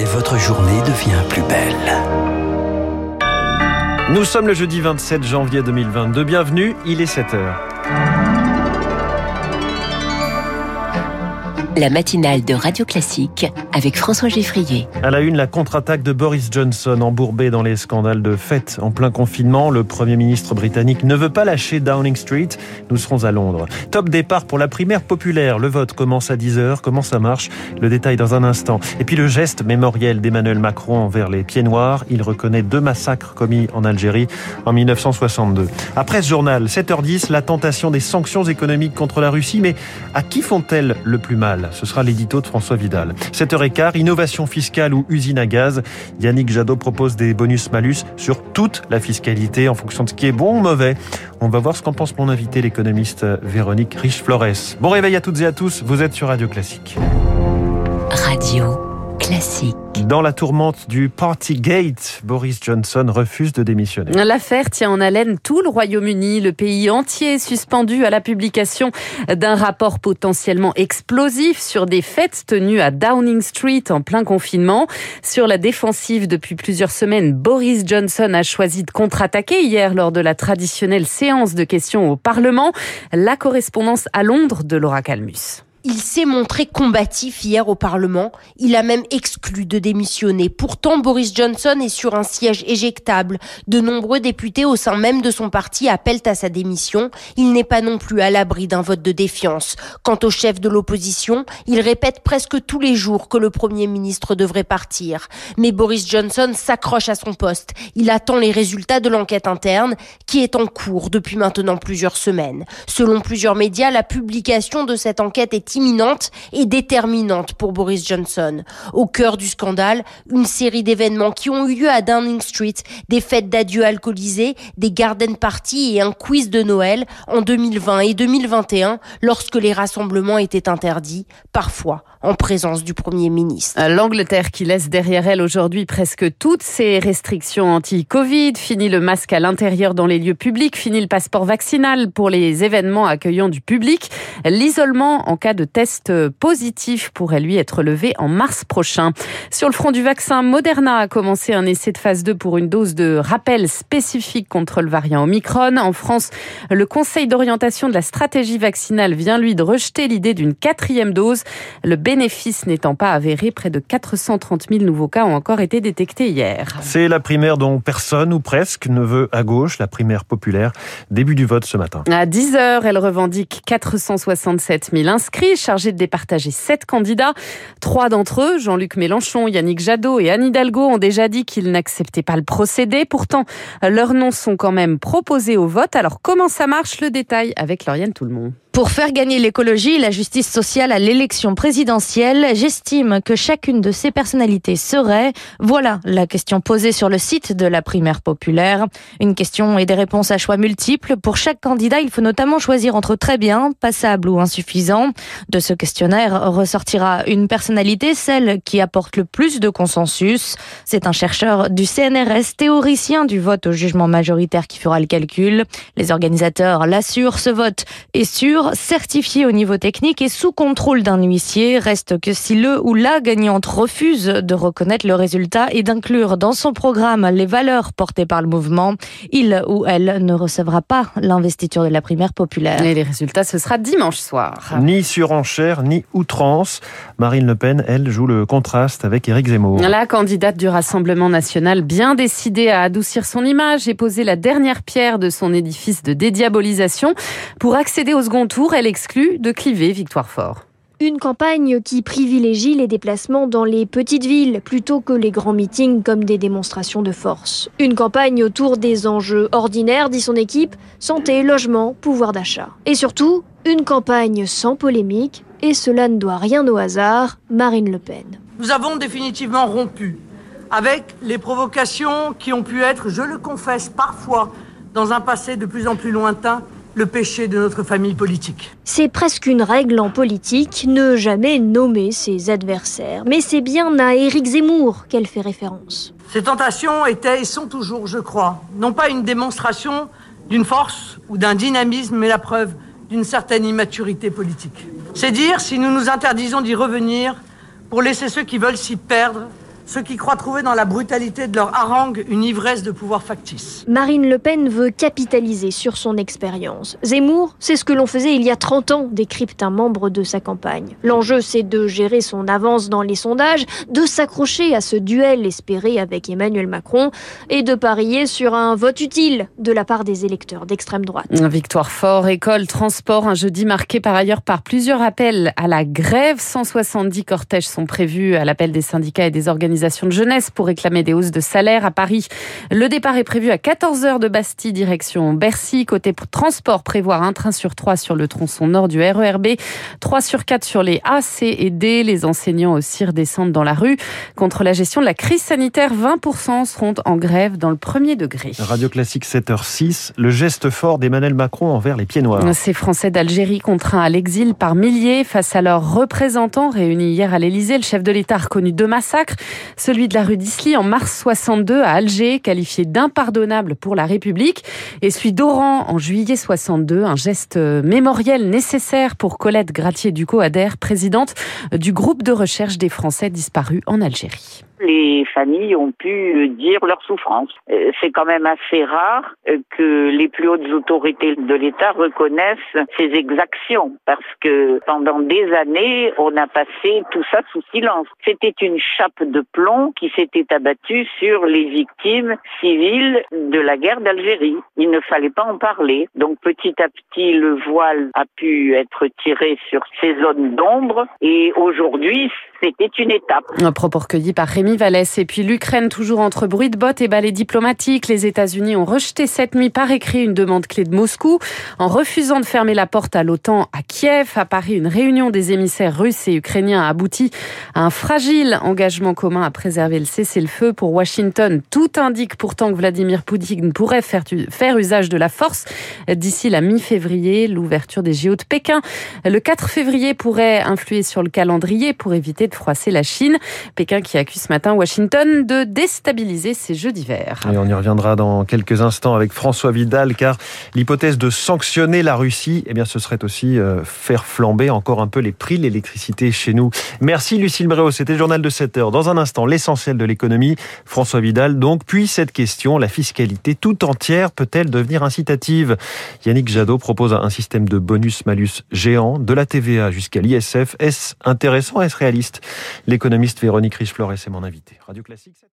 et votre journée devient plus belle. Nous sommes le jeudi 27 janvier 2022. Bienvenue, il est 7 heures. La matinale de Radio Classique avec François Geffrier. À la une, la contre-attaque de Boris Johnson embourbé dans les scandales de fête en plein confinement. Le Premier ministre britannique ne veut pas lâcher Downing Street. Nous serons à Londres. Top départ pour la primaire populaire. Le vote commence à 10h. Comment ça marche? Le détail dans un instant. Et puis le geste mémoriel d'Emmanuel Macron envers les pieds noirs. Il reconnaît deux massacres commis en Algérie en 1962. Après ce journal, 7h10, la tentation des sanctions économiques contre la Russie. Mais à qui font-elles le plus mal? Ce sera l'édito de François Vidal. 7h15, innovation fiscale ou usine à gaz. Yannick Jadot propose des bonus-malus sur toute la fiscalité en fonction de ce qui est bon ou mauvais. On va voir ce qu'en pense mon invité, l'économiste Véronique Riche-Flores. Bon réveil à toutes et à tous, vous êtes sur Radio Classique. Radio classique. Dans la tourmente du Partygate, Boris Johnson refuse de démissionner. L'affaire tient en haleine tout le Royaume-Uni, le pays entier suspendu à la publication d'un rapport potentiellement explosif sur des fêtes tenues à Downing Street en plein confinement. Sur la défensive depuis plusieurs semaines, Boris Johnson a choisi de contre-attaquer hier lors de la traditionnelle séance de questions au Parlement. La correspondance à Londres de Laura Calmus. Il s'est montré combatif hier au Parlement. Il a même exclu de démissionner. Pourtant, Boris Johnson est sur un siège éjectable. De nombreux députés au sein même de son parti appellent à sa démission. Il n'est pas non plus à l'abri d'un vote de défiance. Quant au chef de l'opposition, il répète presque tous les jours que le Premier ministre devrait partir. Mais Boris Johnson s'accroche à son poste. Il attend les résultats de l'enquête interne qui est en cours depuis maintenant plusieurs semaines. Selon plusieurs médias, la publication de cette enquête est imminente et déterminante pour Boris Johnson. Au cœur du scandale, une série d'événements qui ont eu lieu à Downing Street, des fêtes d'adieu alcoolisées, des garden parties et un quiz de Noël en 2020 et 2021 lorsque les rassemblements étaient interdits, parfois en présence du Premier ministre. L'Angleterre qui laisse derrière elle aujourd'hui presque toutes ses restrictions anti-Covid, fini le masque à l'intérieur dans les lieux publics, fini le passeport vaccinal pour les événements accueillant du public, l'isolement en cas de test positif pourrait lui être levé en mars prochain. Sur le front du vaccin, Moderna a commencé un essai de phase 2 pour une dose de rappel spécifique contre le variant Omicron. En France, le Conseil d'orientation de la stratégie vaccinale vient lui de rejeter l'idée d'une quatrième dose. Le bénéfice n'étant pas avéré, près de 430 000 nouveaux cas ont encore été détectés hier. C'est la primaire dont personne ou presque ne veut à gauche, la primaire populaire. Début du vote ce matin. À 10 heures, elle revendique 467 000 inscrits, chargés de départager sept candidats. Trois d'entre eux, Jean-Luc Mélenchon, Yannick Jadot et Anne Hidalgo, ont déjà dit qu'ils n'acceptaient pas le procédé. Pourtant, leurs noms sont quand même proposés au vote. Alors comment ça marche Le détail avec Lauriane Tout-le-Monde. Pour faire gagner l'écologie et la justice sociale à l'élection présidentielle, j'estime que chacune de ces personnalités serait, voilà la question posée sur le site de la primaire populaire. Une question et des réponses à choix multiples. Pour chaque candidat, il faut notamment choisir entre très bien, passable ou insuffisant. De ce questionnaire ressortira une personnalité, celle qui apporte le plus de consensus. C'est un chercheur du CNRS, théoricien du vote au jugement majoritaire qui fera le calcul. Les organisateurs l'assurent, ce vote est sûr certifié au niveau technique et sous contrôle d'un huissier. Reste que si le ou la gagnante refuse de reconnaître le résultat et d'inclure dans son programme les valeurs portées par le mouvement, il ou elle ne recevra pas l'investiture de la primaire populaire. Et les résultats, ce sera dimanche soir. Ni surenchère, ni outrance. Marine Le Pen, elle, joue le contraste avec Éric Zemmour. La candidate du Rassemblement national, bien décidée à adoucir son image et poser la dernière pierre de son édifice de dédiabolisation pour accéder au second tour, elle exclut de cliver Victoire Fort. Une campagne qui privilégie les déplacements dans les petites villes plutôt que les grands meetings comme des démonstrations de force. Une campagne autour des enjeux ordinaires, dit son équipe, santé, logement, pouvoir d'achat. Et surtout, une campagne sans polémique, et cela ne doit rien au hasard, Marine Le Pen. Nous avons définitivement rompu avec les provocations qui ont pu être, je le confesse, parfois, dans un passé de plus en plus lointain, le péché de notre famille politique. C'est presque une règle en politique, ne jamais nommer ses adversaires. Mais c'est bien à Éric Zemmour qu'elle fait référence. Ces tentations étaient et sont toujours, je crois, non pas une démonstration d'une force ou d'un dynamisme, mais la preuve d'une certaine immaturité politique. C'est dire si nous nous interdisons d'y revenir pour laisser ceux qui veulent s'y perdre ceux qui croient trouver dans la brutalité de leur harangue une ivresse de pouvoir factice. Marine Le Pen veut capitaliser sur son expérience. Zemmour, c'est ce que l'on faisait il y a 30 ans, décrypte un membre de sa campagne. L'enjeu, c'est de gérer son avance dans les sondages, de s'accrocher à ce duel espéré avec Emmanuel Macron et de parier sur un vote utile de la part des électeurs d'extrême droite. Victoire fort, école, transport, un jeudi marqué par ailleurs par plusieurs appels à la grève. 170 cortèges sont prévus à l'appel des syndicats et des organisations de jeunesse pour réclamer des hausses de salaire à Paris. Le départ est prévu à 14h de Bastille, direction Bercy. Côté transport, prévoir un train sur trois sur le tronçon nord du RERB, 3 sur 4 sur les A, C et D. Les enseignants aussi redescendent dans la rue. Contre la gestion de la crise sanitaire, 20% seront en grève dans le premier degré. Radio Classique 7h06, le geste fort d'Emmanuel Macron envers les pieds noirs. Ces Français d'Algérie contraints à l'exil par milliers face à leurs représentants réunis hier à l'Elysée. Le chef de l'État a reconnu deux massacres celui de la rue d'Isly en mars 62 à Alger, qualifié d'impardonnable pour la République, et celui d'Oran en juillet 62, un geste mémoriel nécessaire pour Colette Gratier-Ducot-Ader, présidente du groupe de recherche des Français disparus en Algérie les familles ont pu dire leur souffrance. Euh, c'est quand même assez rare euh, que les plus hautes autorités de l'État reconnaissent ces exactions parce que pendant des années, on a passé tout ça sous silence. C'était une chape de plomb qui s'était abattue sur les victimes civiles de la guerre d'Algérie. Il ne fallait pas en parler. Donc petit à petit, le voile a pu être tiré sur ces zones d'ombre et aujourd'hui, c'était une étape. Un propos recueilli par Rémi Vallès. Et puis l'Ukraine, toujours entre bruit de bottes et balais diplomatiques. Les États-Unis ont rejeté cette nuit par écrit une demande clé de Moscou en refusant de fermer la porte à l'OTAN à Kiev. À Paris, une réunion des émissaires russes et ukrainiens a abouti à un fragile engagement commun à préserver le cessez-le-feu. Pour Washington, tout indique pourtant que Vladimir Poutine pourrait faire, faire usage de la force d'ici la mi-février, l'ouverture des JO de Pékin. Le 4 février pourrait influer sur le calendrier pour éviter de froisser la Chine. Pékin qui accuse ce matin Washington de déstabiliser ces Jeux d'hiver. Et on y reviendra dans quelques instants avec François Vidal, car l'hypothèse de sanctionner la Russie, eh bien, ce serait aussi euh, faire flamber encore un peu les prix de l'électricité chez nous. Merci Lucille Bréau, c'était le journal de 7 heures. Dans un instant, l'essentiel de l'économie. François Vidal, donc, puis cette question, la fiscalité tout entière peut-elle devenir incitative? Yannick Jadot propose un système de bonus-malus géant, de la TVA jusqu'à l'ISF. Est-ce intéressant, est-ce réaliste? L'économiste Véronique Richefleur est mon invité. Radio Classique.